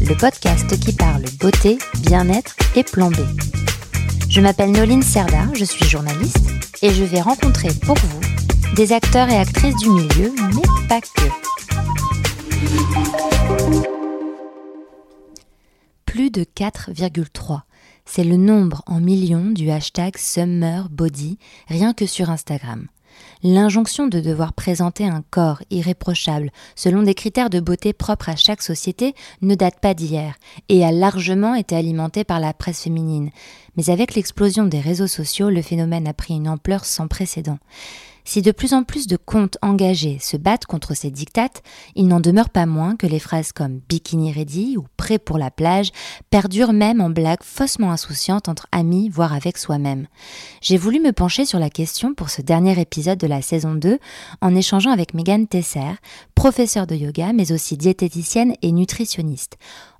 le podcast qui parle beauté, bien-être et plan B. Je m'appelle Noline Serda, je suis journaliste et je vais rencontrer pour vous des acteurs et actrices du milieu, mais pas que. Plus de 4,3. C'est le nombre en millions du hashtag Summer Body, rien que sur Instagram. L'injonction de devoir présenter un corps irréprochable selon des critères de beauté propres à chaque société ne date pas d'hier et a largement été alimentée par la presse féminine. Mais avec l'explosion des réseaux sociaux, le phénomène a pris une ampleur sans précédent. Si de plus en plus de comptes engagés se battent contre ces dictates, il n'en demeure pas moins que les phrases comme bikini ready ou prêt pour la plage perdurent même en blagues faussement insouciantes entre amis, voire avec soi-même. J'ai voulu me pencher sur la question pour ce dernier épisode de la saison 2 en échangeant avec Megan Tesser, professeure de yoga mais aussi diététicienne et nutritionniste.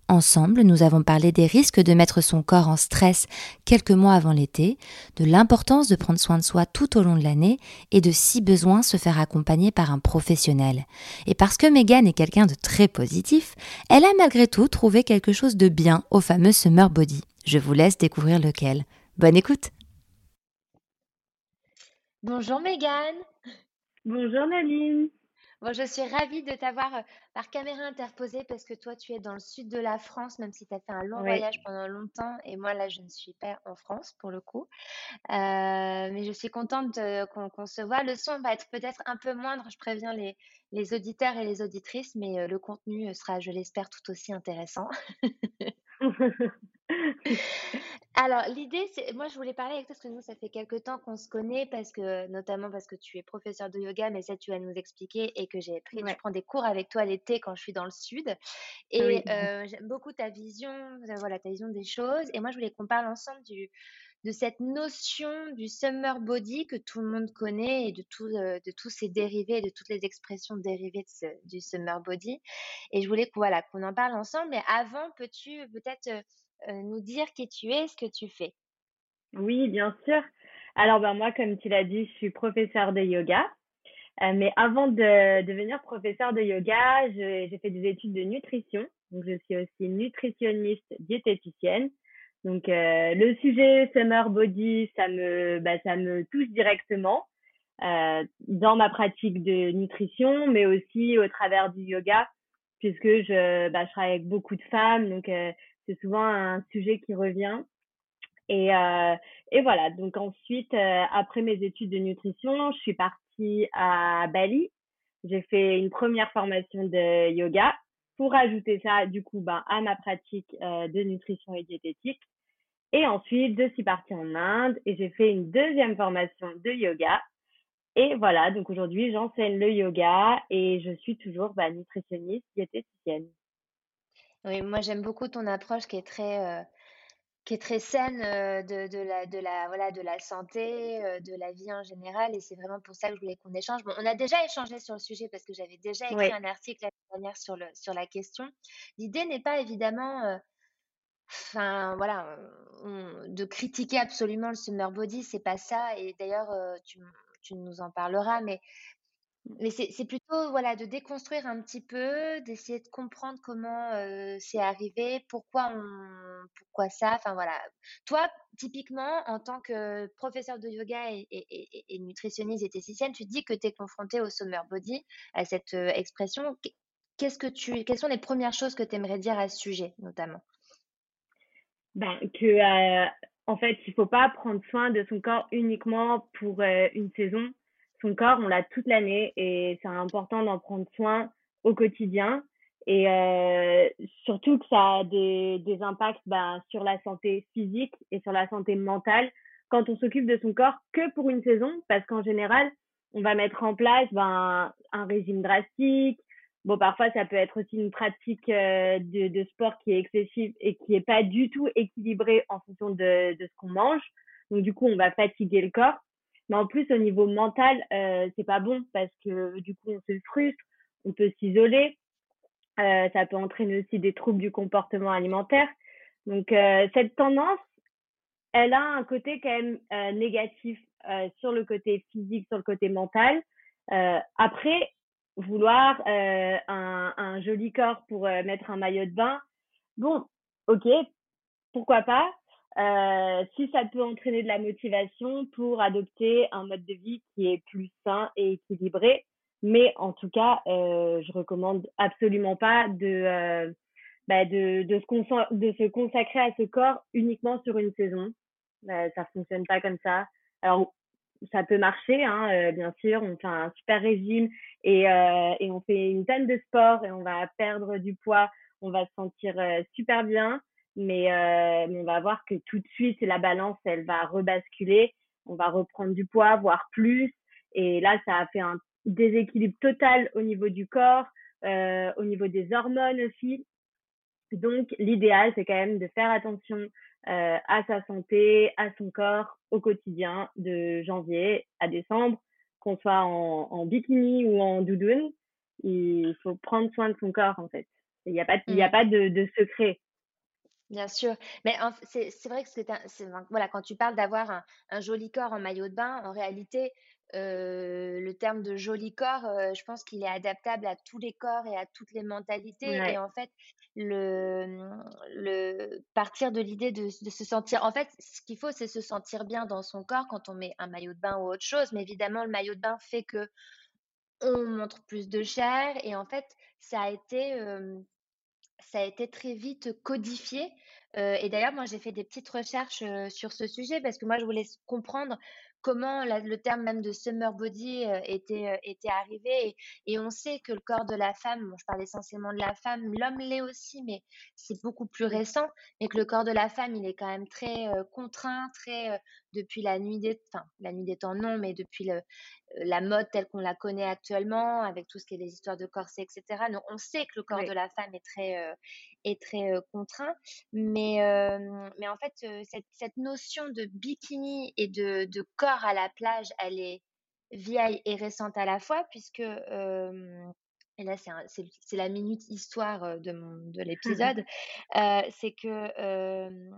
Ensemble, nous avons parlé des risques de mettre son corps en stress quelques mois avant l'été, de l'importance de prendre soin de soi tout au long de l'année et de si besoin se faire accompagner par un professionnel. Et parce que Megan est quelqu'un de très positif, elle a malgré tout trouvé quelque chose de bien au fameux Summer Body. Je vous laisse découvrir lequel. Bonne écoute Bonjour Megan Bonjour Naline Bon, je suis ravie de t'avoir par caméra interposée parce que toi, tu es dans le sud de la France, même si tu as fait un long voyage pendant longtemps. Et moi, là, je ne suis pas en France pour le coup. Euh, mais je suis contente qu'on se voit. Le son va être peut-être un peu moindre, je préviens les, les auditeurs et les auditrices, mais le contenu sera, je l'espère, tout aussi intéressant. Alors, l'idée, c'est, moi, je voulais parler avec toi parce que nous, ça fait quelques temps qu'on se connaît, parce que, notamment parce que tu es professeur de yoga, mais ça, tu vas nous expliquer, et que j'ai pris, je prends des cours avec toi l'été quand je suis dans le sud. Et euh, j'aime beaucoup ta vision, euh, voilà, ta vision des choses. Et moi, je voulais qu'on parle ensemble du, de cette notion du summer body que tout le monde connaît et de, euh, de tous ses dérivés, de toutes les expressions dérivées du summer body. Et je voulais qu'on voilà, qu'on en parle ensemble. Mais avant, peux-tu peut-être euh, nous dire qui tu es, ce que tu fais? Oui, bien sûr. Alors, ben, moi, comme tu l'as dit, je suis professeur de yoga. Euh, mais avant de devenir professeur de yoga, j'ai fait des études de nutrition. Donc, je suis aussi nutritionniste diététicienne. Donc, euh, le sujet summer body, ça me, bah, ça me touche directement euh, dans ma pratique de nutrition, mais aussi au travers du yoga, puisque je, bah, je travaille avec beaucoup de femmes. Donc, euh, c'est souvent un sujet qui revient. Et, euh, et voilà, donc ensuite, euh, après mes études de nutrition, je suis partie à Bali. J'ai fait une première formation de yoga pour ajouter ça, du coup, ben, à ma pratique euh, de nutrition et diététique. Et ensuite, je suis partie en Inde et j'ai fait une deuxième formation de yoga. Et voilà, donc aujourd'hui, j'enseigne le yoga et je suis toujours bah, nutritionniste, diététicienne. Oui, moi j'aime beaucoup ton approche qui est très, euh, qui est très saine euh, de, de la, de, la, voilà, de la santé, euh, de la vie en général. Et c'est vraiment pour ça que je voulais qu'on échange. Bon, on a déjà échangé sur le sujet parce que j'avais déjà écrit un article l'année dernière sur, le, sur la question. L'idée n'est pas évidemment, enfin voilà, de critiquer absolument le summer body, c'est pas ça. Et d'ailleurs, tu, tu nous en parleras, mais c'est plutôt, voilà, de déconstruire un petit peu, d'essayer de comprendre comment, c'est arrivé, pourquoi on pourquoi ça, enfin voilà. Toi, typiquement, en tant que professeur de yoga et et et diététicienne, tu dis que tu es confrontée au summer body, à cette, expression. Qu'est-ce que tu quelles sont les premières choses que tu aimerais dire à ce sujet, notamment? Ben, que, en fait, il faut pas prendre soin de son corps uniquement pour, une saison son corps, on l'a toute l'année et c'est important d'en prendre soin au quotidien. Et euh, surtout que ça a des, des impacts ben, sur la santé physique et sur la santé mentale quand on s'occupe de son corps que pour une saison, parce qu'en général, on va mettre en place ben, un régime drastique, bon, parfois, ça peut être aussi une pratique de, de sport qui est excessive et qui est pas du tout équilibrée en fonction de, ce qu'on mange. Donc, du coup, on va fatiguer le corps. Mais en plus, au niveau mental, euh, c'est pas bon parce que du coup, on se frustre, on peut s'isoler. Euh, ça peut entraîner aussi des troubles du comportement alimentaire. Donc, euh, cette tendance, elle a un côté quand même euh, négatif euh, sur le côté physique, sur le côté mental. Euh, après, vouloir un, un, joli corps pour mettre un maillot de bain, bon, ok, pourquoi pas. si ça peut entraîner de la motivation pour adopter un mode de vie qui est plus sain et équilibré, mais en tout cas, je recommande absolument pas de bah de, de, se de se consacrer à ce corps uniquement sur une saison. Euh, ça fonctionne pas comme ça. Alors, ça peut marcher, hein, euh, bien sûr. On fait un super régime et, euh, et on fait une tonne de sport et on va perdre du poids. On va se sentir euh, super bien, mais, mais on va voir que tout de suite, la balance, elle va rebasculer. On va reprendre du poids, voire plus. Et là, ça a fait un déséquilibre total au niveau du corps, au niveau des hormones aussi. Donc, l'idéal, c'est quand même de faire attention euh, à sa santé, à son corps au quotidien, de janvier à décembre, qu'on soit en, en, bikini ou en doudoune. Il faut prendre soin de son corps, en fait. Il n'y a pas, il y a mmh. pas de, de secret. Bien sûr, mais c'est vrai que c'est voilà, quand tu parles d'avoir un, un, joli corps en maillot de bain, en réalité, euh, le terme de joli corps, euh, je pense qu'il est adaptable à tous les corps et à toutes les mentalités. Et en fait, le, le partir de l'idée de, de, se sentir. En fait, ce qu'il faut, c'est se sentir bien dans son corps quand on met un maillot de bain ou autre chose. Mais évidemment, le maillot de bain fait que on montre plus de chair. Et en fait, ça a été euh, ça a été très vite codifié. Euh, et d'ailleurs, moi, j'ai fait des petites recherches euh, sur ce sujet parce que moi, je voulais comprendre comment le terme même de summer body euh, était, euh, était arrivé. Et, on sait que le corps de la femme, bon, je parle essentiellement de la femme, l'homme l'est aussi, mais c'est beaucoup plus récent, et que le corps de la femme, il est quand même très euh, contraint, très depuis la nuit des, enfin, la nuit des temps non, mais depuis le, la mode telle qu'on la connaît actuellement, avec tout ce qui est les histoires de corset, etc. Donc, on sait que le corps de la femme est très, est très contraint, mais, mais en fait, cette, cette notion de bikini et de, de corps à la plage, elle est vieille et récente à la fois, puisque, euh, et là c'est la minute histoire de, de l'épisode, euh, c'est que euh,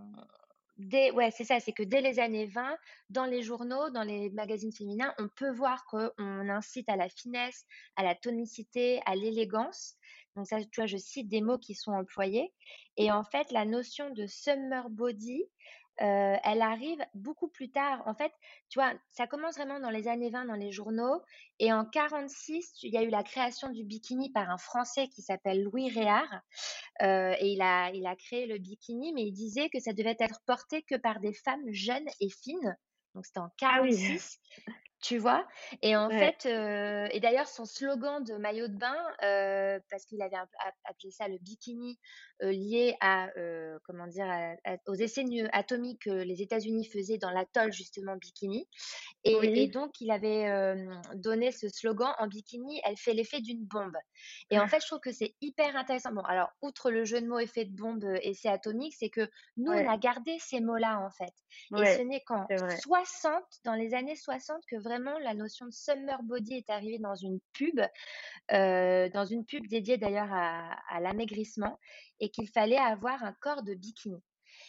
dès, ouais, c'est ça, c'est que dès les années 20, dans les journaux, dans les magazines féminins, on peut voir qu'on incite à la finesse, à la tonicité, à l'élégance. Donc ça, tu vois, je cite des mots qui sont employés. Et en fait, la notion de summer body, euh, elle arrive beaucoup plus tard. En fait, tu vois, ça commence vraiment dans les années 20 dans les journaux. Et en 46, il y a eu la création du bikini par un Français qui s'appelle Louis Réard. Euh, et il a, il a créé le bikini, mais il disait que ça devait être porté que par des femmes jeunes et fines. Donc c'était en 46. Ah tu vois? Et en fait, euh, et d'ailleurs, son slogan de maillot de bain, euh, parce qu'il avait appelé ça le bikini euh, lié à, comment dire, aux essais atomiques que les États-Unis faisaient dans l'atoll, justement, bikini. Et, et donc, il avait donné ce slogan en bikini, elle fait l'effet d'une bombe. Et en fait, je trouve que c'est hyper intéressant. Bon, alors, outre le jeu de mots effet de bombe, essai atomique, c'est que nous, on a gardé ces mots-là, en fait. Et ce n'est qu'en 60, dans les années 60, que vraiment la notion de summer body est arrivée dans une pub, euh, dans une pub dédiée d'ailleurs à, à l'amaigrissement, et qu'il fallait avoir un corps de bikini.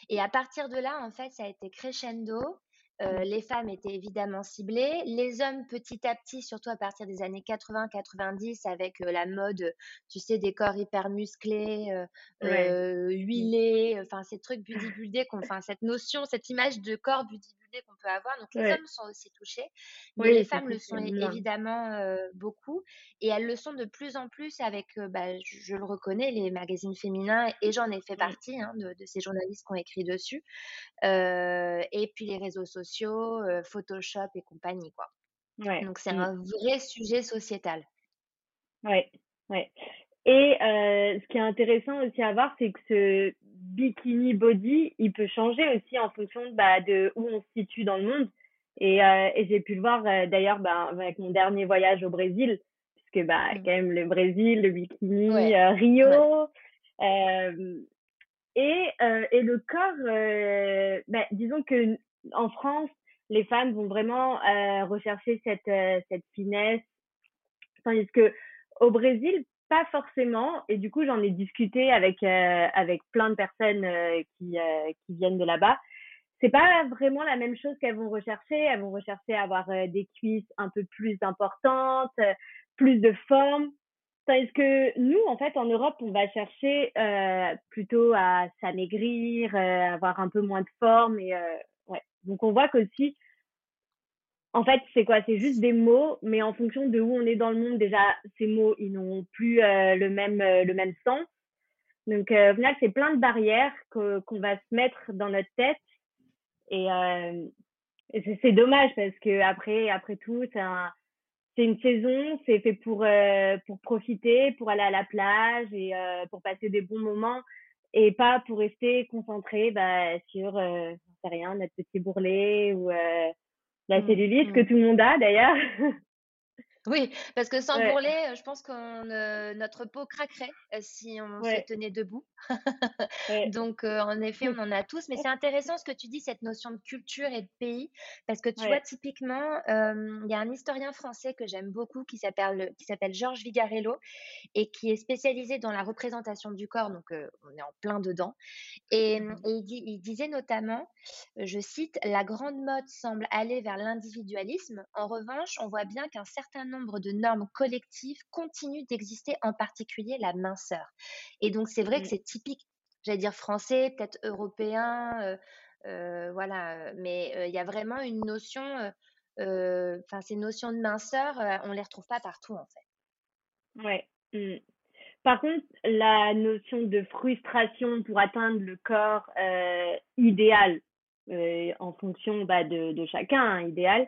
Et à partir de là, en fait, ça a été crescendo. Euh, les femmes étaient évidemment ciblées, les hommes petit à petit, surtout à partir des années 80-90, avec euh, la mode, tu sais, des corps hyper musclés, euh, euh huilés, enfin ces trucs bodybuildés, enfin cette notion, cette image de corps bodybuildé qu'on peut avoir. Donc les hommes sont aussi touchés, mais les femmes le sont évidemment euh, beaucoup, et elles le sont de plus en plus avec, euh, bah, je, le reconnais, les magazines féminins, et j'en ai fait partie hein, de, ces journalistes qui ont écrit dessus, et puis les réseaux sociaux, Photoshop et compagnie, quoi. Donc c'est mmh. un vrai sujet sociétal. Ouais, ouais. Et euh, ce qui est intéressant aussi à voir, c'est que ce bikini body, il peut changer aussi en fonction bah, de où on se situe dans le monde. Et, euh, et j'ai pu le voir euh, d'ailleurs bah, avec mon dernier voyage au Brésil, puisque bah mm. quand même le Brésil, le bikini, Rio. et, et le corps, bah, disons que en France, les femmes vont vraiment rechercher cette, cette finesse, tandis que au Brésil, pas forcément. Et du coup, j'en ai discuté avec euh, avec plein de personnes euh, qui euh, qui viennent de là-bas. C'est pas vraiment la même chose qu'elles vont rechercher. Elles vont rechercher à avoir des cuisses un peu plus importantes, plus de forme. Tandis que nous, en fait, en Europe, on va chercher plutôt à s'amaigrir, avoir un peu moins de forme et ouais. Donc on voit qu'aussi en fait, c'est quoi? C'est juste des mots, mais en fonction de où on est dans le monde, déjà, ces mots, ils n'ont plus euh, le même euh, le même sens. Donc, euh, au final, c'est plein de barrières qu'on va se mettre dans notre tête. Et, c'est dommage parce que après, après tout, c'est un, une saison, c'est fait pour pour profiter, pour aller à la plage et pour passer des bons moments et pas pour rester concentré bah, sur, rien, notre petit bourrelet ou la mmh, cellulite que mmh. tout le monde a d'ailleurs. Oui, parce que sans bourrelet, je pense que euh, notre peau craquerait euh, si on se tenait debout. Donc, euh, en effet, on en a tous. Mais c'est intéressant ce que tu dis, cette notion de culture et de pays. Parce que tu vois, typiquement, il y a un historien français que j'aime beaucoup qui s'appelle qui s'appelle Georges Vigarello et qui est spécialisé dans la représentation du corps. Donc, on est en plein dedans. Et, mmh et il, dit, il disait notamment, je cite, La grande mode semble aller vers l'individualisme. En revanche, on voit bien qu'un certain nombre de normes collectives continuent d'exister, en particulier la minceur. Et donc, c'est vrai que mmh. c'est typique, j'allais dire français, peut-être européen, euh, euh, voilà, mais euh, il y a vraiment une notion, enfin, ces notions de minceur, on les retrouve pas partout, en fait. Ouais. Mmh. Par contre, la notion de frustration pour atteindre le corps idéal, en fonction bah, de, de, chacun, hein, idéal,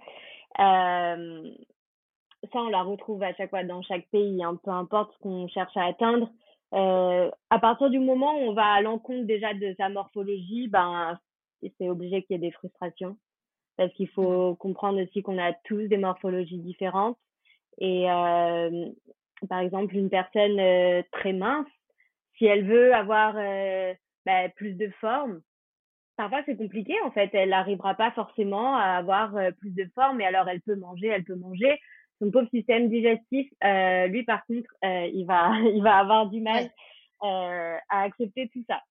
ça, on la retrouve à chaque fois dans chaque pays, hein, peu importe ce qu'on cherche à atteindre. Euh, à partir du moment où on va à l'encontre déjà de sa morphologie, ben, c'est obligé qu'il y ait des frustrations. Parce qu'il faut comprendre aussi qu'on a tous des morphologies différentes. Et euh, par exemple, une personne euh, très mince, si elle veut avoir ben, plus de forme, parfois c'est compliqué en fait. Elle n'arrivera pas forcément à avoir plus de forme. Et alors, elle peut manger, elle peut manger son pauvre système digestif, euh, lui par contre, euh, il va il va avoir du mal euh, à accepter tout ça.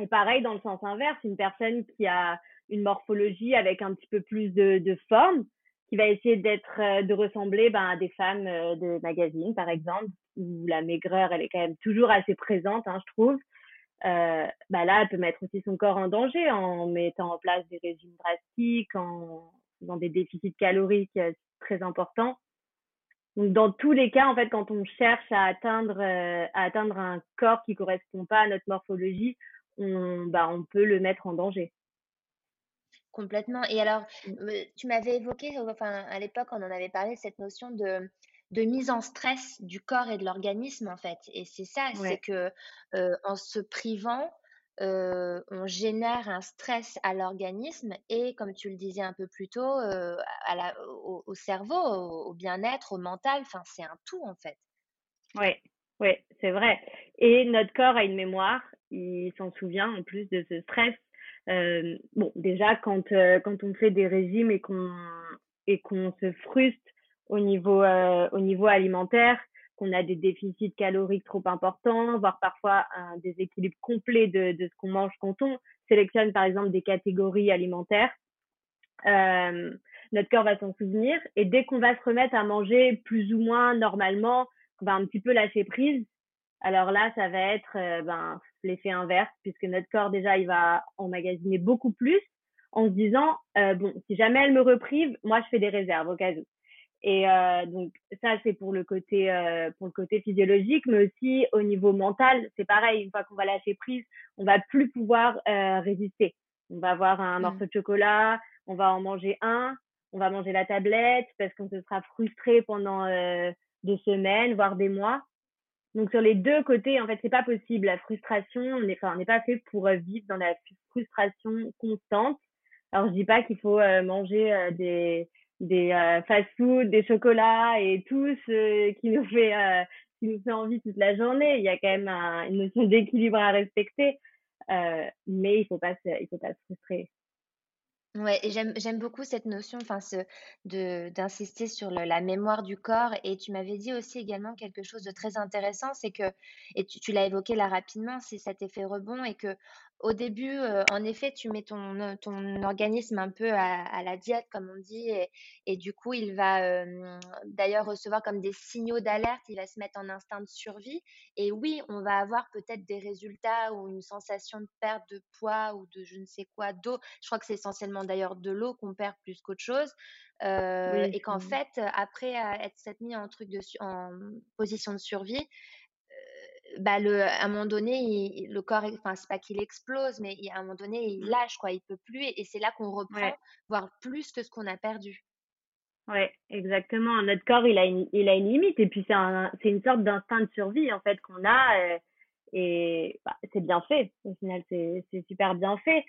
Et pareil dans le sens inverse, une personne qui a une morphologie avec un petit peu plus de, de forme, qui va essayer d'être de ressembler ben, à des femmes de magazines par exemple, où la maigreur elle est quand même toujours assez présente, hein, je trouve. Euh, bah là, elle peut mettre aussi son corps en danger en mettant en place des régimes drastiques, en dans des déficits caloriques très importants. Donc, dans tous les cas, en fait, quand on cherche à atteindre, euh, à atteindre un corps qui correspond pas à notre morphologie, on, bah, on peut le mettre en danger. Complètement. Et alors, mmh. tu m'avais évoqué, enfin, à l'époque, on en avait parlé, cette notion de, de mise en stress du corps et de l'organisme, en fait. Et c'est ça, c'est que euh, en se privant, on génère un stress à l'organisme et, comme tu le disais un peu plus tôt, au, cerveau, au, bien-être, au mental. Enfin, c'est un tout en fait. Oui, oui, c'est vrai. Et notre corps a une mémoire. Il s'en souvient en plus de ce stress. Bon, déjà quand quand on fait des régimes et qu'on et qu'on se frustre au niveau au niveau alimentaire, qu'on a des déficits caloriques trop importants, voire parfois un déséquilibre complet de, ce qu'on mange quand on sélectionne par exemple des catégories alimentaires. Euh, notre corps va s'en souvenir et dès qu'on va se remettre à manger plus ou moins normalement, on va un petit peu lâcher prise. Alors là, ça va être euh, ben, l'effet inverse puisque notre corps déjà il va emmagasiner beaucoup plus en se disant euh, bon si jamais elle me reprive, moi je fais des réserves au cas où. Et euh, donc ça c'est pour le côté euh, pour le côté physiologique, mais aussi au niveau mental, c'est pareil. Une fois qu'on va lâcher prise, on va plus pouvoir euh, résister. On va avoir un mmh. morceau de chocolat, on va en manger un, on va manger la tablette parce qu'on se sera frustré pendant des semaines, voire des mois. Donc sur les deux côtés, en fait, c'est pas possible. La frustration, on n'est enfin, pas fait pour vivre dans la frustration constante. Alors je dis pas qu'il faut manger des des fast-food, des chocolats et tout ce qui nous fait qui nous fait envie toute la journée. Il y a quand même une notion d'équilibre à respecter, mais il faut pas il faut pas se frustrer. Ouais, j'aime beaucoup cette notion, enfin, ce d'insister sur la mémoire du corps et tu m'avais dit aussi également quelque chose de très intéressant, c'est que et tu tu l'as évoqué là rapidement, c'est cet effet rebond et que au début, heu, en effet, tu mets ton, euh, ton organisme un peu à à la diète comme on dit et et du coup, il va, hem, d'ailleurs recevoir comme des signaux d'alerte, il va se mettre en instinct de survie et oui, on va avoir peut-être des résultats ou une sensation de perte de poids ou de je ne sais quoi, d'eau. Je crois que c'est essentiellement d'ailleurs de l'eau qu'on perd plus qu'autre chose, et qu'en fait, après être mis en truc de en position de survie, bah, le, à un moment donné, le corps, enfin, c'est pas qu'il explose, mais à un moment donné, il mmh. lâche, quoi, il peut plus, et, c'est là qu'on reprend, voire plus que ce qu'on a perdu. Ouais, exactement. Notre corps, il a une, il a une limite, et puis c'est un, c'est une sorte d'instinct de survie, en fait, qu'on a, euh, et bah, c'est bien fait. Au final, c'est, c'est super bien fait.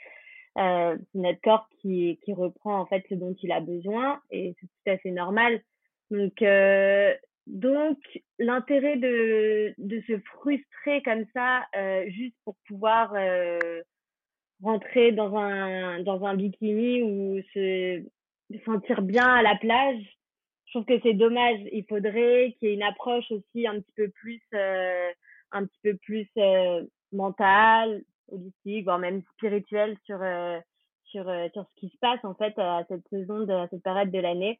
Euh, c'est notre corps qui, qui reprend, en fait, ce dont il a besoin, et c'est tout à fait normal. Donc, euh, donc, l'intérêt de, de se frustrer comme ça, euh, juste pour pouvoir euh, rentrer dans un, dans un bikini ou se sentir bien à la plage, je trouve que c'est dommage. Il faudrait qu'il y ait une approche aussi un petit peu plus, euh, un petit peu plus euh, mentale, holistique, voire même spirituelle sur, euh, sur, euh, sur ce qui se passe en fait à cette saison, de, à cette période de l'année.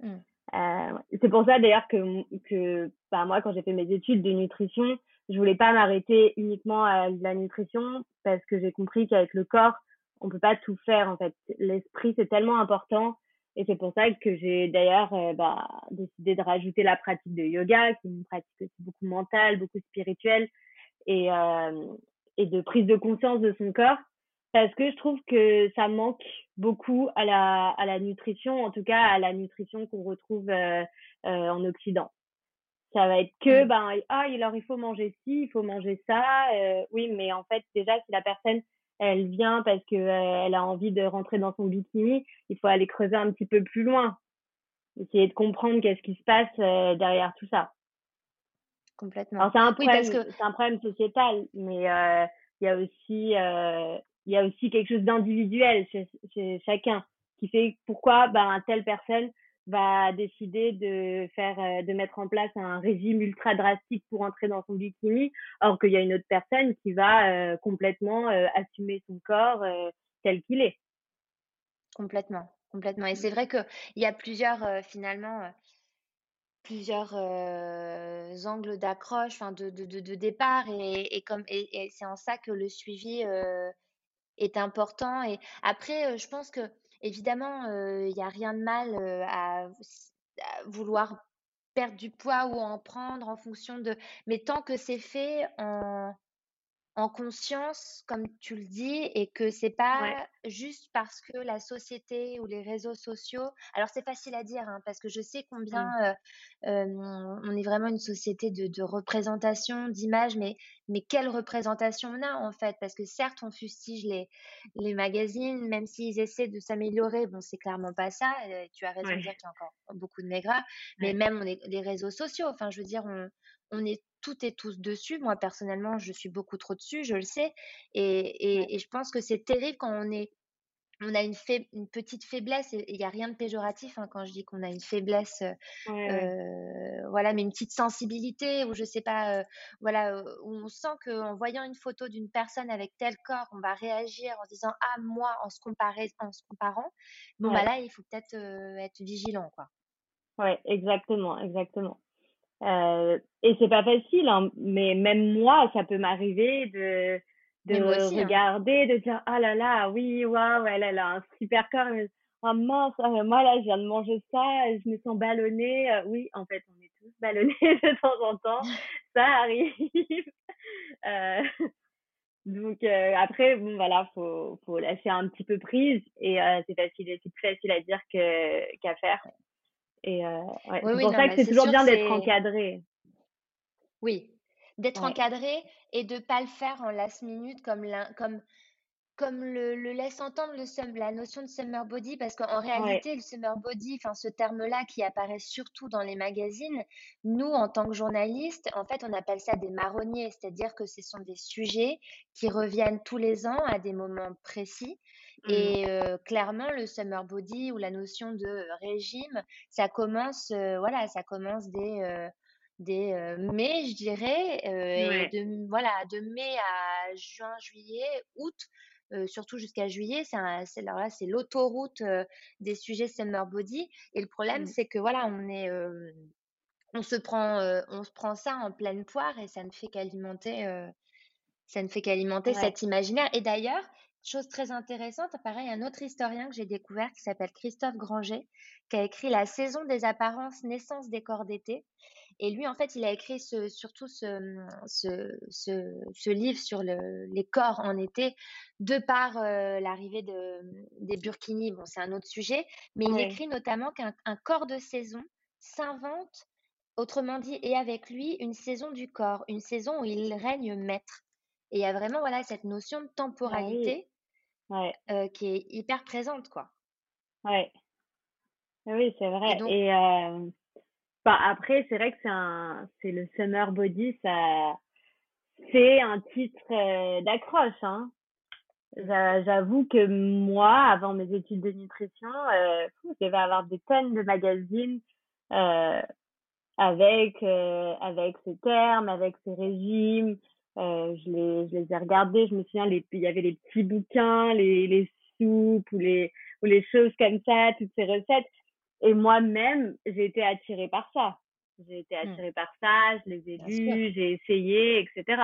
Mmh. Euh, c'est pour ça d'ailleurs que, que bah, moi, quand j'ai fait mes études de nutrition, je voulais pas m'arrêter uniquement à la nutrition parce que j'ai compris qu'avec le corps, on peut pas tout faire en fait. L'esprit c'est tellement important et c'est pour ça que j'ai d'ailleurs euh, bah, décidé de rajouter la pratique de yoga, qui est une pratique aussi beaucoup mentale, beaucoup spirituelle et, euh, et de prise de conscience de son corps parce que je trouve que ça manque beaucoup à la, à la nutrition, en tout cas à la nutrition qu'on retrouve euh, euh, en Occident. Ça va être que, ben, ah, alors il faut manger ci, il faut manger ça. Euh, oui, mais en fait, déjà, si la personne, elle vient parce que elle a envie de rentrer dans son bikini, il faut aller creuser un petit peu plus loin. Essayer de comprendre qu'est-ce qui se passe derrière tout ça. Complètement. Alors, c'est un, problème, c'est un problème sociétal, mais il y a aussi il y a aussi quelque chose d'individuel chez, chacun qui fait pourquoi ben, telle personne va décider de faire euh, de mettre en place un régime ultra drastique pour entrer dans son bikini or qu'il y a une autre personne qui va euh, complètement euh, assumer son corps tel qu'il est. Complètement complètement. Et c'est vrai que il y a plusieurs finalement plusieurs angles d'accroche de, de, de, départ et, et comme et, et c'est en ça que le suivi est important. Et après, je pense que évidemment, il n'y a rien de mal à, vouloir perdre du poids ou en prendre en fonction de. Mais tant que c'est fait en, en conscience, comme tu le dis, et que c'est pas juste parce que la société ou les réseaux sociaux. Alors c'est facile à dire, hein, parce que je sais combien mmh. euh, on est vraiment une société de, de représentation, d'image, mais mais quelle représentation on a en fait? Parce que certes, on fustige les les magazines, même s'ils essaient de s'améliorer, bon, c'est clairement pas ça. tu as raison de dire qu'il y a encore beaucoup de maigras, mais même on est, les réseaux sociaux. Enfin, je veux dire, on on est toutes et tous dessus. Moi, personnellement, je suis beaucoup trop dessus, je le sais. Et, et, je pense que c'est terrible quand on est on a une, une petite faiblesse, il n'y a rien de péjoratif hein, quand je dis qu'on a une faiblesse, euh, voilà, mais une petite sensibilité, ou je sais pas, euh, voilà, euh, où on sent qu'en voyant une photo d'une personne avec tel corps, on va réagir en disant ah moi en se en se comparant. Bon bah là, il faut peut-être être vigilant, quoi. Ouais, exactement, exactement. Euh, et c'est pas facile, hein, mais même moi, ça peut m'arriver de, de hein. regarder, de dire ah là là, oui, waouh, elle, elle a un super corps. Oh mince, euh, moi là, je viens de manger ça, je me sens ballonnée. Euh, oui, en fait, on est tous ballonnés de temps en temps, ça arrive. euh, donc après, bon voilà, faut faut lâcher un petit peu prise et c'est facile, c'est plus facile à dire que qu'à faire. Et euh, ouais, c'est pour ça que c'est toujours bien d'être encadré. Oui, d'être encadré et de pas le faire en last minute comme comme comme le, le laisse entendre le la notion de summer body, parce qu'en réalité, le summer body, enfin ce terme-là qui apparaît surtout dans les magazines, nous, en tant que journalistes, en fait, on appelle ça des marronniers, c'est-à-dire que ce sont des sujets qui reviennent tous les ans à des moments précis. Mmh. Et euh, clairement, le summer body ou la notion de régime, ça commence, euh, voilà, ça commence dès, euh, dès mai, je dirais, et de, voilà, de mai à juin, juillet, août, surtout jusqu'à juillet. C'est alors là, c'est l'autoroute des sujets summer body. Et le problème, mmh. c'est que voilà, on est, on se prend, on se prend ça en pleine poire et ça ne fait qu'alimenter, ça ne fait qu'alimenter cet imaginaire. Et d'ailleurs, chose très intéressante, pareil, un autre historien que j'ai découvert qui s'appelle Christophe Granger, qui a écrit La saison des apparences, naissance des corps d'été. Et lui, en fait, il a écrit ce, surtout ce, ce, ce, livre sur le, les corps en été, de par euh, l'arrivée de, des burkinis. Bon, c'est un autre sujet, mais il écrit notamment qu'un corps de saison s'invente, autrement dit, et avec lui, une saison du corps, une saison où il règne maître. Et il y a vraiment voilà, cette notion de ah temporalité euh, qui est hyper présente, quoi. Ouais. Oui, c'est vrai. Et, euh, après, c'est vrai que c'est un, c'est le Summer Body, ça, c'est un titre euh, d'accroche, hein. J'avoue que moi, avant mes études de nutrition, euh, je devais avoir des tonnes de magazines euh, avec euh, avec ces termes, avec ces régimes. Euh, je les je les ai regardés. Je me souviens, les, il y avait les petits bouquins, les les soupes ou les ou les choses comme ça, toutes ces recettes. Et moi-même, j'ai été attirée par ça. J'ai été mmh. attirée par ça, je les ai lus, j'ai essayé, etc.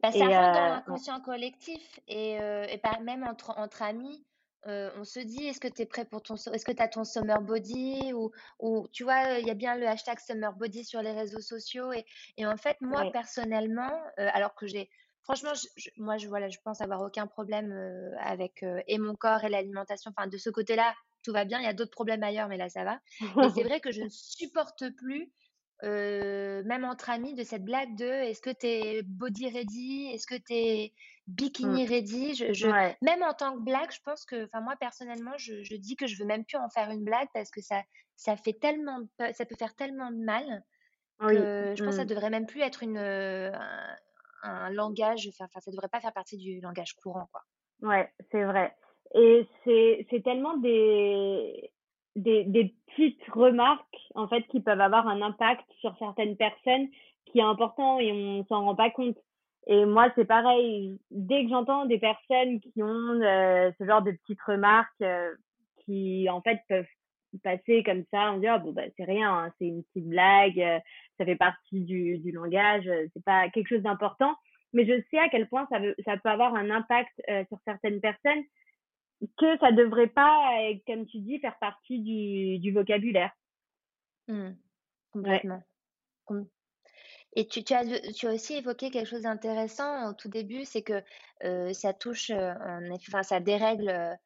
Bah, ça rentre dans euh, l'inconscient collectif et, euh, et pas, même entre, entre amis. Euh, on se dit, est-ce que tu es prêt pour ton, est-ce que tu as ton summer body ou, ou tu vois, il y a bien le hashtag summer body sur les réseaux sociaux et, et en fait, moi personnellement, alors que j'ai, franchement, moi, je, voilà, je pense avoir aucun problème avec et mon corps et l'alimentation, enfin, de ce côté-là, tout va bien. Il y a d'autres problèmes ailleurs, mais là, ça va. Et c'est vrai que je ne supporte plus, euh, même entre amis, de cette blague de est-ce que tu es body ready Est-ce que tu es bikini mmh. ready je, Même en tant que blague, je pense que, enfin, moi, personnellement, je, je, dis que je veux même plus en faire une blague parce que ça, ça fait tellement, ça peut faire tellement de mal que je pense que ça mmh. devrait même plus être une, un, un langage, enfin, ça devrait pas faire partie du langage courant, quoi. Ouais, c'est vrai. Et c'est, c'est tellement des, des, des petites remarques, en fait, qui peuvent avoir un impact sur certaines personnes qui est important et on s'en rend pas compte. Et moi, c'est pareil. Dès que j'entends des personnes qui ont euh, ce genre de petites remarques euh, qui, en fait, peuvent passer comme ça, on dit, oh, bon, bah, c'est rien, hein, c'est une petite blague, euh, ça fait partie du, du langage, c'est pas quelque chose d'important. Mais je sais à quel point ça, veut, ça peut avoir un impact sur certaines personnes que ça devrait pas, euh, comme tu dis, faire partie du, du vocabulaire. Mmh. Complètement. Et tu, tu, as, tu as aussi évoqué quelque chose d'intéressant au tout début, c'est que euh, ça touche, euh, enfin, ça dérègle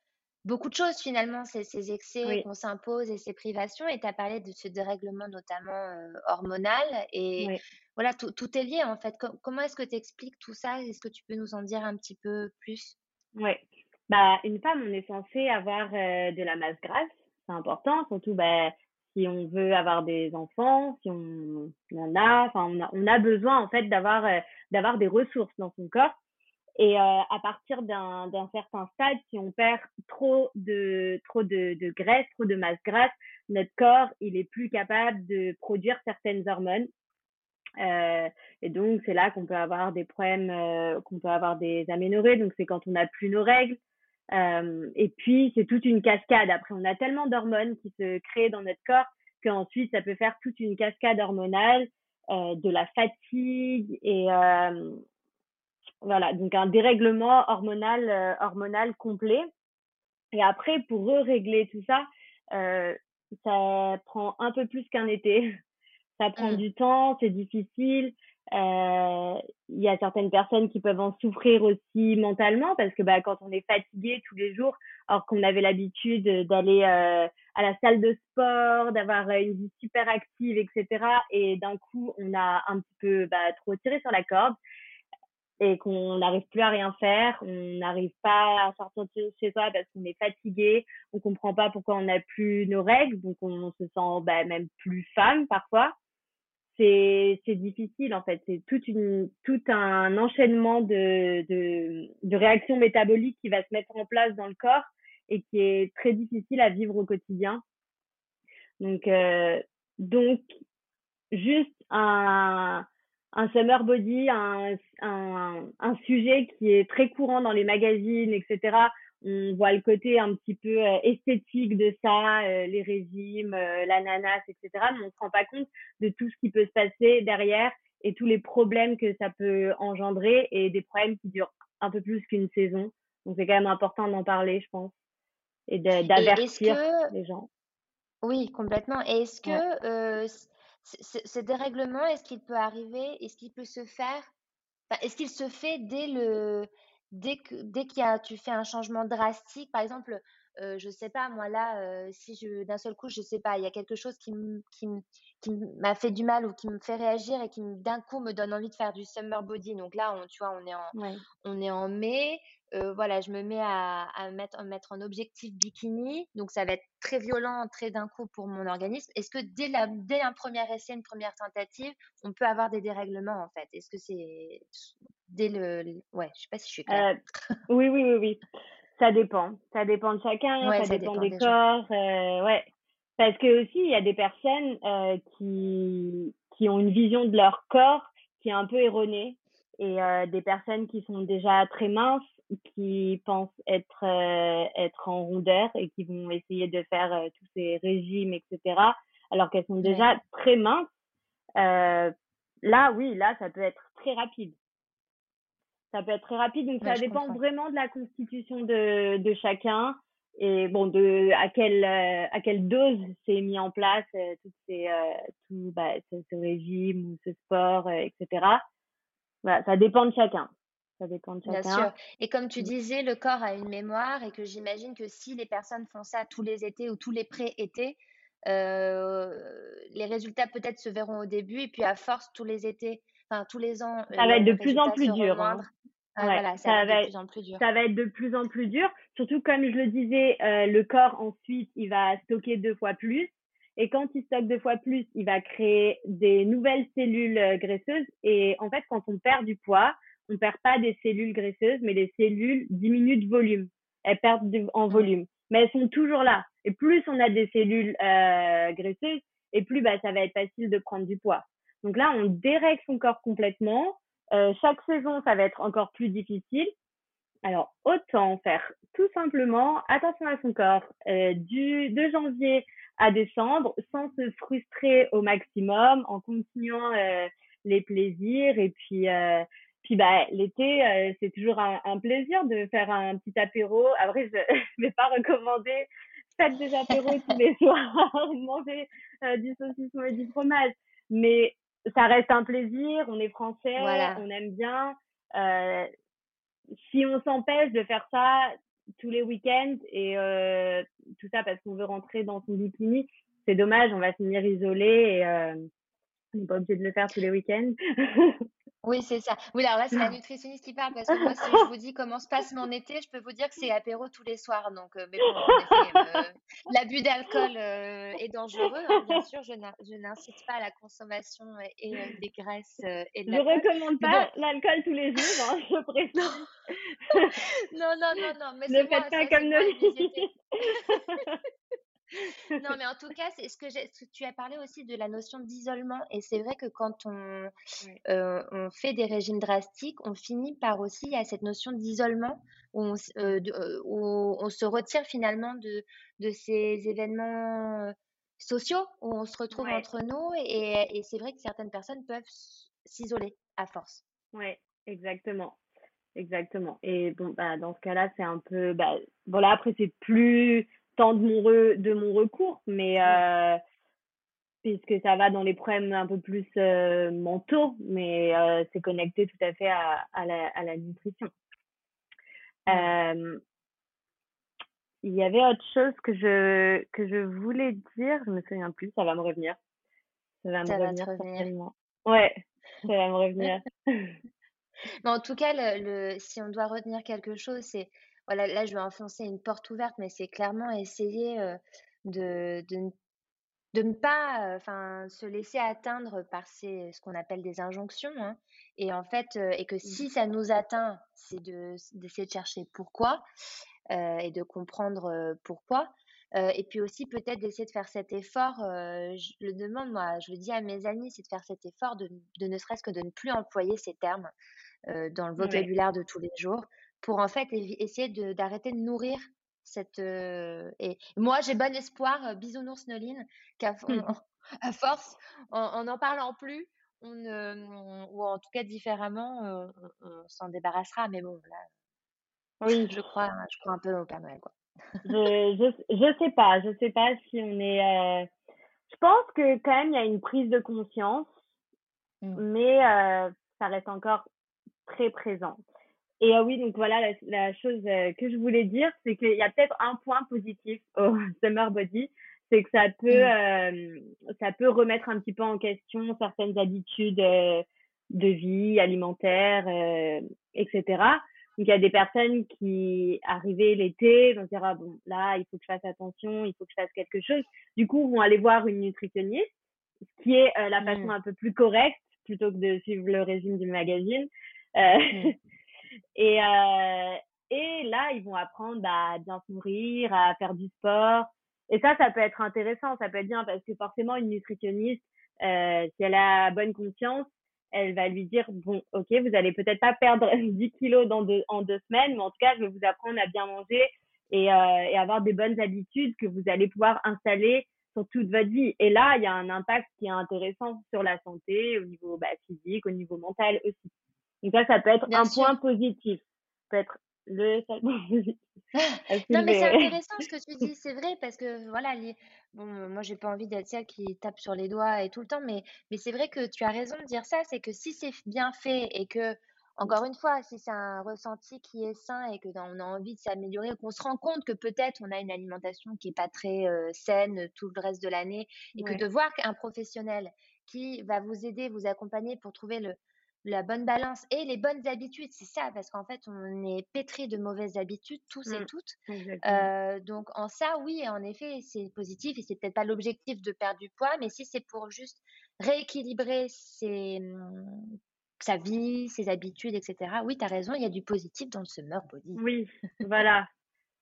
beaucoup de choses finalement, ces, ces excès qu'on s'impose et ces privations. Et tu as parlé de ce dérèglement notamment hormonal. Et voilà, tout, est lié en fait. comment est-ce que tu expliques tout ça? Est-ce que tu peux nous en dire un petit peu plus? Oui. Bah, une femme, on est censé avoir euh, de la masse grasse, c'est important, surtout bah, si on veut avoir des enfants, si on, en a, enfin on a, besoin en fait d'avoir euh, d'avoir des ressources dans son corps. Et euh, à partir d'un certain stade, si on perd trop de trop de graisse, trop de masse grasse, notre corps il est plus capable de produire certaines hormones. Euh, et donc c'est là qu'on peut avoir des problèmes, qu'on peut avoir des aménorrhées. Donc c'est quand on n'a plus nos règles, euh, et puis, c'est toute une cascade. Après, on a tellement d'hormones qui se créent dans notre corps qu'ensuite, ça peut faire toute une cascade hormonale, euh, de la fatigue et euh, voilà, donc un dérèglement hormonal, hormonal complet. Et après, pour régler tout ça, ça prend un peu plus qu'un été. Ça prend mmh. du temps, c'est difficile. Euh, il y a certaines personnes qui peuvent en souffrir aussi mentalement parce que bah, quand on est fatigué tous les jours, alors qu'on avait l'habitude d'aller euh, à la salle de sport, d'avoir une vie super active, etc. Et d'un coup, on a un petit peu bah, trop tiré sur la corde. et qu'on n'arrive plus à rien faire, on n'arrive pas à sortir de chez soi parce qu'on est fatigué, on comprend pas pourquoi on n'a plus nos règles, donc on se sent bah, même plus femme parfois. C'est c'est difficile en fait, c'est toute une tout un enchaînement de, de de réactions métaboliques qui va se mettre en place dans le corps et qui est très difficile à vivre au quotidien. Donc euh, donc juste un un summer body, un, un, un, sujet qui est très courant dans les magazines, etc. On voit le côté un petit peu euh, esthétique de ça, euh, les régimes, euh, l'ananas, etc. Mais on se rend pas compte de tout ce qui peut se passer derrière et tous les problèmes que ça peut engendrer et des problèmes qui durent un peu plus qu'une saison. Donc c'est quand même important d'en parler, je pense, et d'avertir les gens. Oui, complètement. Et est-ce que ce dérèglement, est-ce qu'il peut arriver? Est-ce qu'il peut se faire? est-ce qu'il se fait dès le dès que dès qu'il y a tu fais un changement drastique? Par exemple, je je sais pas moi là, si je d'un seul coup, je sais pas, il y a quelque chose qui qui qui m'a fait du mal ou qui me fait réagir et qui d'un coup me donne envie de faire du summer body. Donc là, on tu vois, on est en on est en mai, voilà, je me mets à, à mettre, mettre en objectif bikini, donc ça va être très violent, très d'un coup pour mon organisme. Est-ce que dès, la, dès un premier essai, une première tentative, on peut avoir des dérèglements en fait? Est-ce que c'est dès le, ouais, je sais pas si je suis claire. Euh, oui, oui, oui, oui. Ça dépend. Ça dépend de chacun. ça, dépend, des, corps. Euh, ouais. Parce que aussi, il y a des personnes euh, qui qui ont une vision de leur corps qui est un peu erronée et des personnes qui sont déjà très minces qui pensent être être en rondeur et qui vont essayer de faire tous ces régimes etc alors qu'elles sont déjà très minces là oui là ça peut être très rapide ça peut être très rapide donc ça dépend vraiment de la constitution de de chacun et bon de à quelle à quelle dose c'est mis en place toutes ces tout bah, ce, ce, régime ou ce sport etc voilà ça dépend de chacun ça dépend de chacun. Bien sûr. Et comme tu mmh. disais, le corps a une mémoire et que j'imagine que si les personnes font ça tous les étés ou tous les pré-étés, euh, les résultats peut-être se verront au début et puis à force tous les étés, enfin tous les ans. Ça va être de plus en plus dur. Hein. Ah, voilà, ça, va, être de plus en plus dur. Ça va être de plus en plus dur. Surtout comme je le disais, euh, le corps ensuite il va stocker deux fois plus. Et quand il stocke deux fois plus, il va créer des nouvelles cellules euh, graisseuses. Et en fait, quand on perd du poids, on perd pas des cellules graisseuses, mais les cellules diminuent de volume. Elles perdent en volume, mais elles sont toujours là. Et plus on a des cellules euh, graisseuses, et plus bah, ça va être facile de prendre du poids. Donc là, on dérègle son corps complètement. Euh, chaque saison, ça va être encore plus difficile. Alors, autant faire tout simplement attention à son corps euh, du de janvier à décembre sans se frustrer au maximum en continuant euh, les plaisirs et puis euh, puis bah l'été, c'est toujours un, un, plaisir de faire un petit apéro. Après, je ne vais pas recommander faites des apéros tous les soirs, manger du saucisson et du fromage. Mais ça reste un plaisir. On est français, on aime bien. Euh, si on s'empêche de faire ça tous les week-ends et euh, tout ça parce qu'on veut rentrer dans son bikini, c'est dommage. On va finir isolé et euh, on n'est pas obligé de le faire tous les week-ends. Oui, c'est ça. Oui, alors là, c'est la nutritionniste qui parle parce que moi, si je vous dis comment se passe mon été, je peux vous dire que c'est apéro tous les soirs. Donc, euh, mais bon, euh, l'abus d'alcool euh, est dangereux. Hein, bien sûr, je n'incite pas à la consommation et, des graisses et de Je recommande pas l'alcool tous les jours, hein, je précise. non, non, non, non. Mais ne faites pas comme nous. Non, mais en tout cas, c'est ce que, tu as parlé aussi de la notion d'isolement. Et c'est vrai que quand on, euh, on fait des régimes drastiques, on finit par aussi à cette notion d'isolement où, on, euh, euh, où on se retire finalement de, de ces événements sociaux où on se retrouve entre nous. Et, et c'est vrai que certaines personnes peuvent s'isoler à force. Oui, exactement. Exactement. Et bon, bah, dans ce cas-là, c'est un peu. Bah, voilà, après, c'est plus tant de mon, de mon recours, mais euh, puisque ça va dans les problèmes un peu plus euh, mentaux, mais euh, c'est connecté tout à fait à, à, la, à la nutrition. Il y avait autre chose que je que je voulais dire, je me souviens plus, ça va me revenir. Ça va me revenir, Ouais, ça va me revenir. Mais en tout cas, le, le, si on doit retenir quelque chose, c'est voilà, là, je vais enfoncer une porte ouverte, mais c'est clairement essayer de, de, de, ne pas enfin, se laisser atteindre par ces, ce qu'on appelle des injonctions. Hein. Et en fait, et que si ça nous atteint, c'est d'essayer de, chercher pourquoi et de comprendre pourquoi. et puis aussi peut-être d'essayer de faire cet effort, je le demande moi, je le dis à mes amis, c'est de faire cet effort de, de ne serait-ce que de ne plus employer ces termes dans le vocabulaire de tous les jours pour en fait essayer d'arrêter de, nourrir cette. Euh, et moi, j'ai bon espoir, bisounours Noline, qu'à à force, en n'en parlant plus, on, ou en tout cas différemment, on, s'en débarrassera. Mais bon, là, oui. je, crois, je crois un peu au Père Noël. Quoi. je, je, je sais pas, je sais pas si on est. Je pense que quand même, il y a une prise de conscience, mmh. mais ça reste encore très présent. Et euh, oui, donc voilà, la, chose euh, que je voulais dire, c'est qu'il y a peut-être un point positif au Summer Body, c'est que ça peut, mmh. euh, ça peut remettre un petit peu en question certaines habitudes de vie alimentaire, etc. Donc il y a des personnes qui, arrivées l'été, vont dire ah bon là il faut que je fasse attention, il faut que je fasse quelque chose. Du coup vont aller voir une nutritionniste, ce qui est la façon mmh. un peu plus correcte plutôt que de suivre le régime du magazine. Et, euh, et là, ils vont apprendre à bien se nourrir, à faire du sport. Et ça, ça peut être intéressant, ça peut être bien parce que forcément, une nutritionniste, euh, si elle a bonne conscience, elle va lui dire bon, ok, vous allez peut-être pas perdre 10 kilos dans deux, en deux semaines, mais en tout cas, je vais vous apprendre à bien manger et, euh, et avoir des bonnes habitudes que vous allez pouvoir installer sur toute votre vie. Et là, il y a un impact qui est intéressant sur la santé, au niveau bah, physique, au niveau mental aussi. Donc ça, ça peut être un point positif. peut être le seul point positif. non, mais c'est intéressant ce que tu dis, c'est vrai, parce que voilà, les... bon, moi, j'ai pas envie d'être celle qui tape sur les doigts et tout le temps, mais, mais c'est vrai que tu as raison de dire ça, c'est que si c'est bien fait et que, encore une fois, si c'est un ressenti qui est sain et que on a envie de s'améliorer, qu'on se rend compte que peut-être on a une alimentation qui est pas très euh, saine tout le reste de l'année et que de voir qu'un professionnel qui va vous aider, vous accompagner pour trouver le, la bonne balance et les bonnes habitudes, c'est ça, parce qu'en fait, on est pétri de mauvaises habitudes, tous et mmh, toutes. Euh, donc, en ça, oui, en effet, c'est positif et c'est peut-être pas l'objectif de perdre du poids, mais si c'est pour juste rééquilibrer ses, mmh, sa vie, ses habitudes, etc., oui, tu as raison, il y a du positif dans le summer body. Oui, voilà.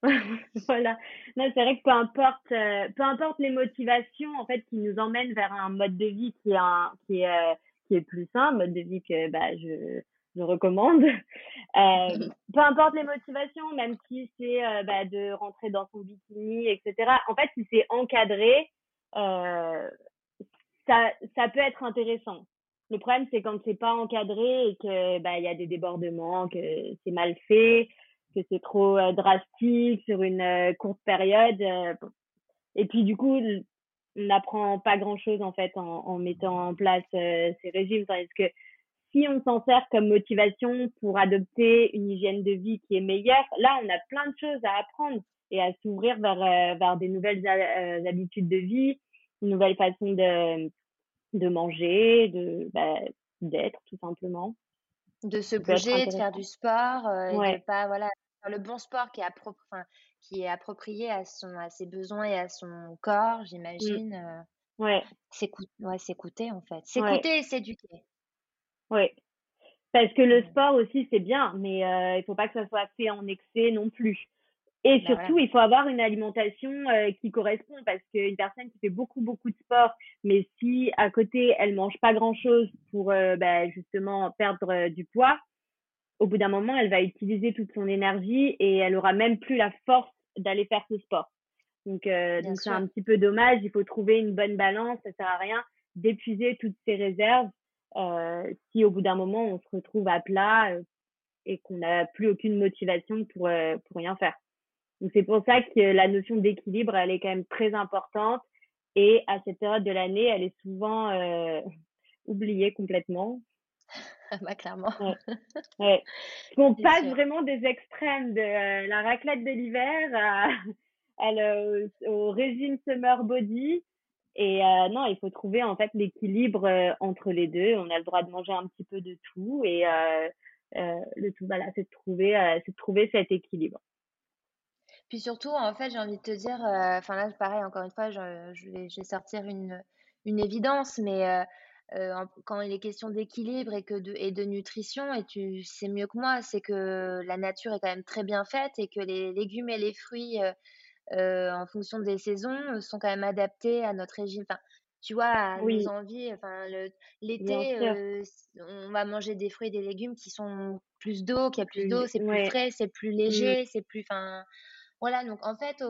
voilà. Non, c'est vrai que peu importe, euh, peu importe les motivations, en fait, qui nous emmènent vers un mode de vie qui est, un, qui est euh, qui est plus sain, mode de vie que bah, je, je recommande. Euh, peu importe les motivations, même si c'est euh, bah, de rentrer dans son bikini, etc. En fait, si c'est encadré, euh, ça, ça peut être intéressant. Le problème, c'est quand c'est pas encadré et que bah il y a des débordements, que c'est mal fait, que c'est trop drastique sur une courte période. et puis du coup, n'apprend pas grand-chose en fait en, en, mettant en place euh, ces régimes. Tandis que si on s'en sert comme motivation pour adopter une hygiène de vie qui est meilleure, là, on a plein de choses à apprendre et à s'ouvrir vers, euh, vers des nouvelles euh, habitudes de vie, une nouvelle façon de, de manger, de bah, d'être tout simplement. De se bouger, de faire du sport, et de pas voilà le bon sport qui est, enfin, qui est approprié à, son, à ses besoins et à son corps, mmh. j'imagine. Euh, ouais. S'écouter, en fait. S'écouter et s'éduquer. Oui. Parce que le sport aussi, c'est bien, mais euh, il faut pas que ça soit fait en excès non plus. Et bah, surtout, il faut avoir une alimentation euh, qui correspond parce qu'une personne qui fait beaucoup, beaucoup de sport, mais si à côté, elle mange pas grand-chose pour bah, justement perdre du poids, au bout d'un moment, elle va utiliser toute son énergie et elle aura même plus la force d'aller faire ce sport. Donc, euh, donc c'est un petit peu dommage. Il faut trouver une bonne balance. Ça sert à rien d'épuiser toutes ses réserves euh, si au bout d'un moment on se retrouve à plat euh, et qu'on n'a plus aucune motivation pour euh, pour rien faire. Donc c'est pour ça que la notion d'équilibre elle est quand même très importante et à cette période de l'année elle est souvent euh, oubliée complètement bah, clairement. Ouais. On passe vraiment des extrêmes de euh, la raclette de l'hiver à, au régime summer body. Et euh, non, il faut trouver en fait l'équilibre euh, entre les deux. On a le droit de manger un petit peu de tout et le tout, voilà, c'est de trouver, c'est de trouver cet équilibre. Puis surtout, en fait, j'ai envie de te dire, enfin là, pareil, encore une fois, je, je vais, je vais sortir une, une évidence, mais euh, quand il est question d'équilibre et que de, et de nutrition, et tu sais mieux que moi, c'est que la nature est quand même très bien faite et que les légumes et les fruits, euh, euh, en fonction des saisons, sont quand même adaptés à notre régime. Enfin, tu vois, à nos envies. Enfin, l'été, on va manger des fruits et des légumes qui sont plus d'eau, qui a plus d'eau, c'est plus frais, c'est plus mmh. léger, c'est plus. Enfin, voilà. Donc en fait,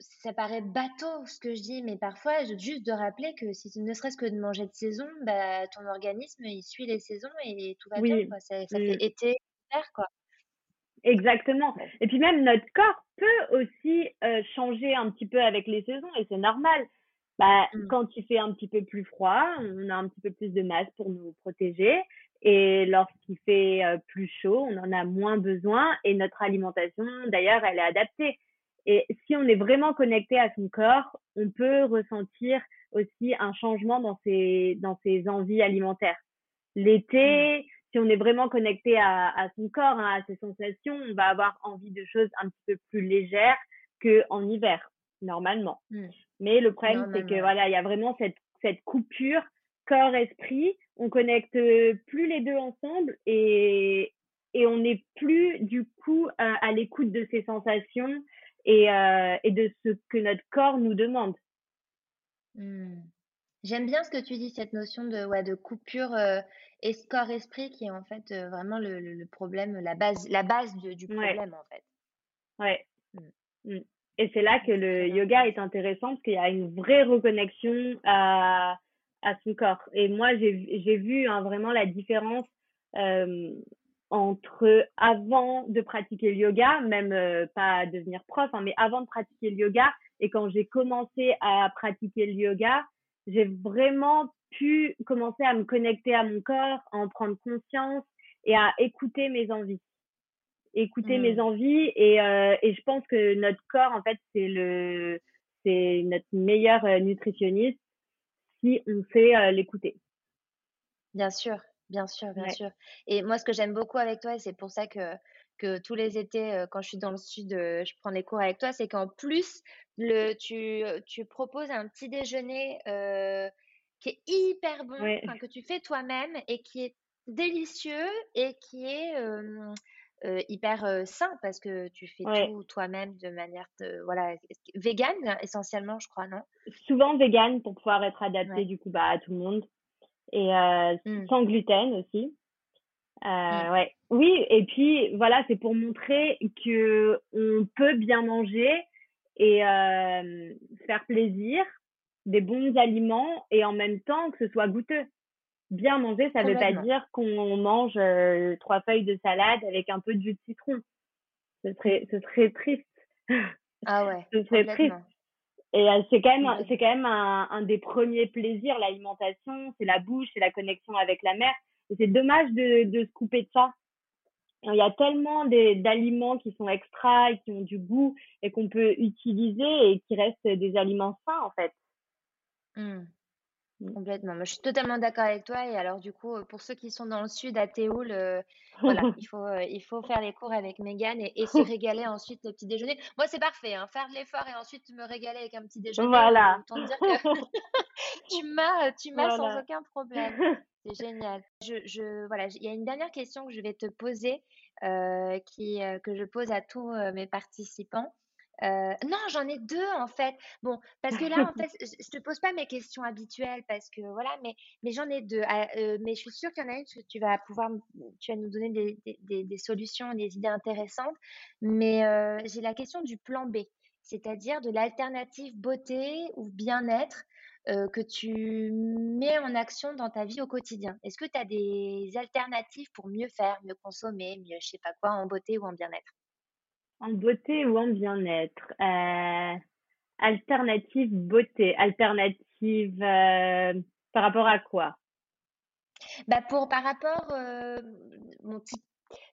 ça paraît bateau ce que je dis, mais parfois, juste de rappeler que si ne serait-ce que de manger de saison, bah, ton organisme, il suit les saisons et tout va bien. Quoi. Ça, ça fait mmh. été, hiver, quoi. Exactement. Et puis même notre corps peut aussi euh, changer un petit peu avec les saisons et c'est normal. Bah, mmh. Quand il fait un petit peu plus froid, on a un petit peu plus de masse pour nous protéger. Et lorsqu'il fait euh, plus chaud, on en a moins besoin. Et notre alimentation, d'ailleurs, elle est adaptée. Et si on est vraiment connecté à son corps, on peut ressentir aussi un changement dans ses, dans ses envies alimentaires. L'été, mmh. si on est vraiment connecté à, à son corps, hein, à ses sensations, on va avoir envie de choses un petit peu plus légères qu'en hiver, normalement. Mmh. Mais le problème, c'est que voilà, il y a vraiment cette, cette coupure corps-esprit. On connecte plus les deux ensemble et, et on n'est plus du coup à, à l'écoute de ses sensations et, euh, et de ce que notre corps nous demande. Mmh. J'aime bien ce que tu dis, cette notion de, ouais, de coupure euh, corps-esprit qui est en fait euh, vraiment le, le, problème, la base, la base du problème en fait. Ouais. Mmh. Mmh. Et c'est là que le yoga est intéressant parce qu'il y a une vraie reconnexion à, à son corps. Et moi, j'ai vu hein, vraiment la différence euh, entre avant de pratiquer le yoga, même euh, pas devenir prof, hein, mais avant de pratiquer le yoga et quand j'ai commencé à pratiquer le yoga, j'ai vraiment pu commencer à me connecter à mon corps, à en prendre conscience et à écouter mes envies. Écouter mes mmh. envies et, euh, et je pense que notre corps, en fait, c'est le, c'est notre meilleur euh, nutritionniste si on sait l'écouter. Bien sûr. Bien sûr, bien sûr. Et moi, ce que j'aime beaucoup avec toi, et c'est pour ça que, que tous les étés, quand je suis dans le sud, je prends des cours avec toi, c'est qu'en plus, le, tu, tu proposes un petit déjeuner qui est hyper bon, que tu fais toi-même et qui est délicieux et qui est hyper sain parce que tu fais tout toi-même de manière voilà vegan essentiellement je crois non? Souvent vegan pour pouvoir être adapté du coup bah, à tout le monde et euh, mmh. sans gluten aussi. Euh, mmh. ouais. Oui, et puis voilà, c'est pour montrer que on peut bien manger et euh, faire plaisir, des bons aliments et en même temps que ce soit goûteux. Bien manger, ça ne veut pas dire qu'on mange trois feuilles de salade avec un peu de jus de citron. Ce serait, ce serait triste. Ah ouais. ce serait triste. Et euh, c'est quand même, c'est quand même un, un des premiers plaisirs, l'alimentation, c'est la bouche, c'est la connexion avec la mer. Et c'est dommage de, de se couper de ça. Il y a tellement d'aliments qui sont extra et qui ont du goût et qu'on peut utiliser et qui restent des aliments sains en fait. Mmh. Mmh. Complètement. Moi, je suis totalement d'accord avec toi. Et alors, du coup, pour ceux qui sont dans le sud, à Théoul, euh, voilà, il faut, euh, il faut faire les cours avec Megan et, et se régaler ensuite le petit déjeuner. Moi, c'est parfait, hein, faire de l'effort et ensuite me régaler avec un petit déjeuner. Voilà. Autant dire que tu m'as, tu m'as sans aucun problème. C'est génial. Je, je, voilà, il y a une dernière question que je vais te poser, euh, qui, que je pose à tous mes participants. Euh, non, j'en ai deux en fait. Bon, parce que là, en fait, je, te pose pas mes questions habituelles parce que voilà, mais, mais j'en ai deux. Ah, euh, mais je suis sûre qu'il y en a une que tu vas pouvoir, tu vas nous donner des, des, des, solutions, des idées intéressantes. Mais euh, j'ai la question du plan B, c'est-à-dire de l'alternative beauté ou bien-être que tu mets en action dans ta vie au quotidien. Est-ce que tu as des alternatives pour mieux faire, mieux consommer, mieux, je sais pas quoi, en beauté ou en bien-être? En beauté ou en bien-être? Euh, Alternative beauté. Alternative euh, par rapport à quoi? Bah pour par rapport, euh,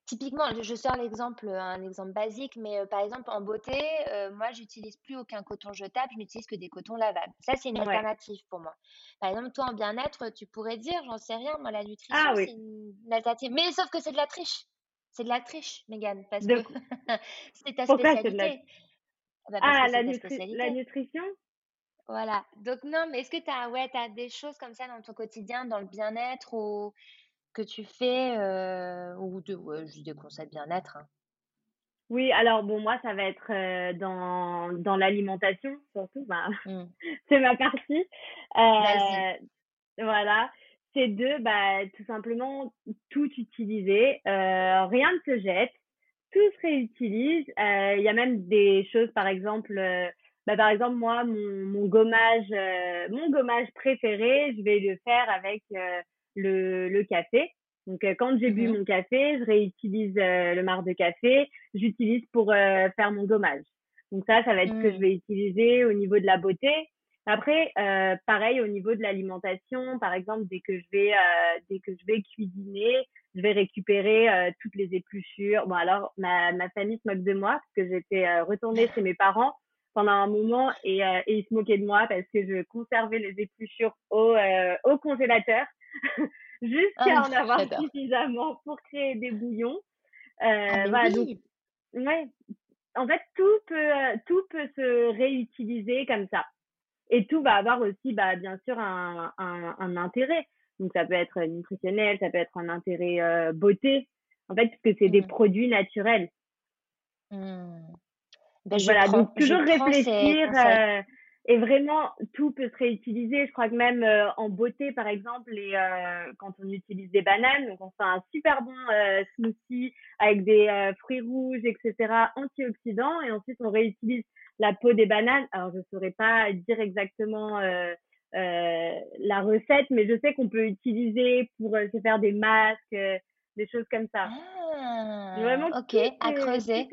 Typiquement, je sors l'exemple, un exemple basique, mais par exemple en beauté, moi j'utilise plus aucun coton jetable, je n'utilise que des cotons lavables. Ça, c'est une alternative pour moi. Par exemple, toi en bien-être, tu pourrais dire, j'en sais rien, moi la nutrition, Ah c'est oui. une alternative. Mais sauf que c'est de la triche. C'est de la triche, Mégane, parce que c'est ta pourquoi la spécialité. Bah, parce Ah, la nutri la nutrition? Voilà. Donc non, mais est-ce que tu as ouais, tu des choses comme ça dans ton quotidien, dans le bien-être ou que tu fais, heu, ou de ouais, juste des conseils bien-être, hein? Oui, alors bon, moi, ça va être, heu, dans dans l'alimentation surtout, ben, Mmh. c'est ma partie. Heu, voilà, c'est de, bah, tout simplement tout utiliser, heu, rien ne se jette, tout se réutilise. Heu, il y a même des choses, par exemple, heu, bah, par exemple, moi, mon mon gommage, mon gommage préféré, je vais le faire avec, le le café. Donc, quand j'ai bu Mmh mon café, je réutilise, le marc de café, j'utilise pour, faire mon gommage. Donc ça, ça va être ce que je Mmh. vais utiliser au niveau de la beauté. Après, heu, pareil au niveau de l'alimentation, par exemple, dès que je vais, heu, dès que je vais cuisiner, je vais récupérer, heu, toutes les épluchures. Bon alors ma ma famille se moque de moi parce que j'étais, heu, retournée chez mes parents pendant un moment et heu et ils se moquaient de moi parce que je conservais les épluchures au, heu, au congélateur jusqu'à non, en avoir suffisamment pour créer des bouillons. Ah voilà donc oui! ouais, en fait tout peut, tout peut se réutiliser comme ça et tout va avoir aussi, bah, bien sûr un un un intérêt. Donc ça peut être nutritionnel, ça peut être un intérêt, heu, beauté, en fait, puisque c'est des Mmh. produits naturels. Mmh. Je voilà, donc prends toujours réfléchir, heu et vraiment tout peut se réutiliser. Je crois que même, heu, en beauté, par exemple, les, heu, quand on utilise des bananes, donc on fait un super bon, heu, smoothie avec des, heu, fruits rouges et cetera, antioxydants et ensuite on réutilise la peau des bananes. Alors je saurais pas dire exactement, heu heu, la recette, mais je sais qu'on peut utiliser pour, heu, se faire des masques, des choses comme ça. Ah! Vraiment OK, à creuser.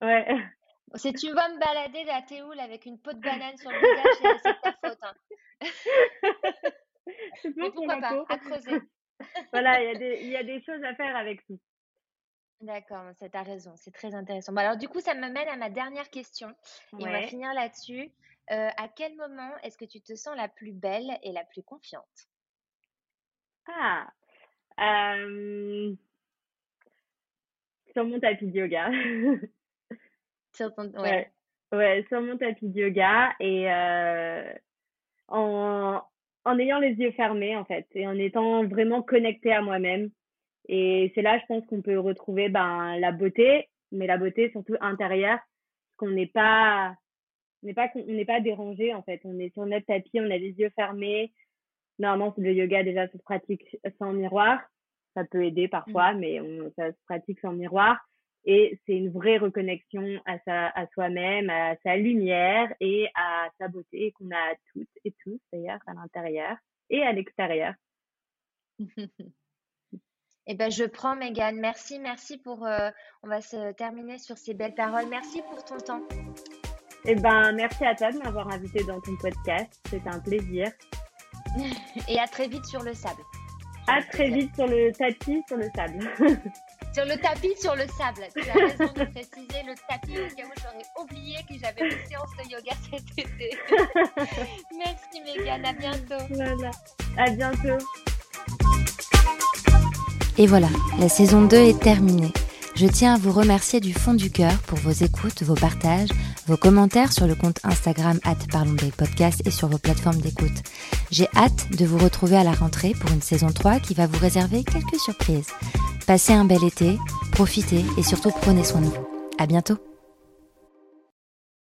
Ouais. Si tu vas me balader la Théoule avec une peau de banane sur le visage, c'est ta faute, hein. Mais pourquoi pas? peau. À creuser. Voilà, il y a des il y a des choses à faire avec tout. D'accord, tu raison, c'est très intéressant. Bon alors du coup, ça me mène à ma dernière question et on va Ouais. finir là-dessus. Heu, à quel moment est-ce que tu te sens la plus belle et la plus confiante? Ah! Sur mon tapis de yoga. Sur ton ouais. Ouais. Ouais, sur mon tapis de yoga et heu, en en ayant les yeux fermés, en fait et en étant vraiment connectée à moi-même et c'est là, je pense qu'on peut retrouver, ben, la beauté, mais la beauté surtout intérieure, qu'on n'est pas n'est pas on n'est pas dérangé, en fait. On est sur notre tapis, on a les yeux fermés. Normalement, le yoga, déjà, ça se pratique sans miroir. Ça peut aider Mmh. parfois, mais on, ça se pratique sans miroir. Et c'est une vraie reconnexion à, sa, à soi-même, à sa lumière et à sa beauté qu'on a toutes et tous, d'ailleurs, à l'intérieur et à l'extérieur. Eh ben, je prends Mégane. Merci, merci pour, heu, on va se terminer sur ces belles paroles. Merci pour ton temps. Eh ben, merci à toi de m'avoir invité dans ton podcast. C'était un plaisir. Et à très vite sur le sable. À très vite sur le tapis, sur le sable. Sur le tapis, sur le sable. Tu as raison de préciser le tapis au cas où j'aurais oublié que j'avais une séance de yoga cet été. Merci Mégane, à bientôt. voilà. À bientôt. Et voilà, la saison 2 est terminée. Je tiens à vous remercier du fond du cœur pour vos écoutes, vos partages, vos commentaires sur le compte Instagram podcast et sur vos plateformes d'écoute. J'ai hâte de vous retrouver à la rentrée pour une saison 3 qui va vous réserver quelques surprises. Passez un bel été, profitez et surtout prenez soin de vous. À bientôt!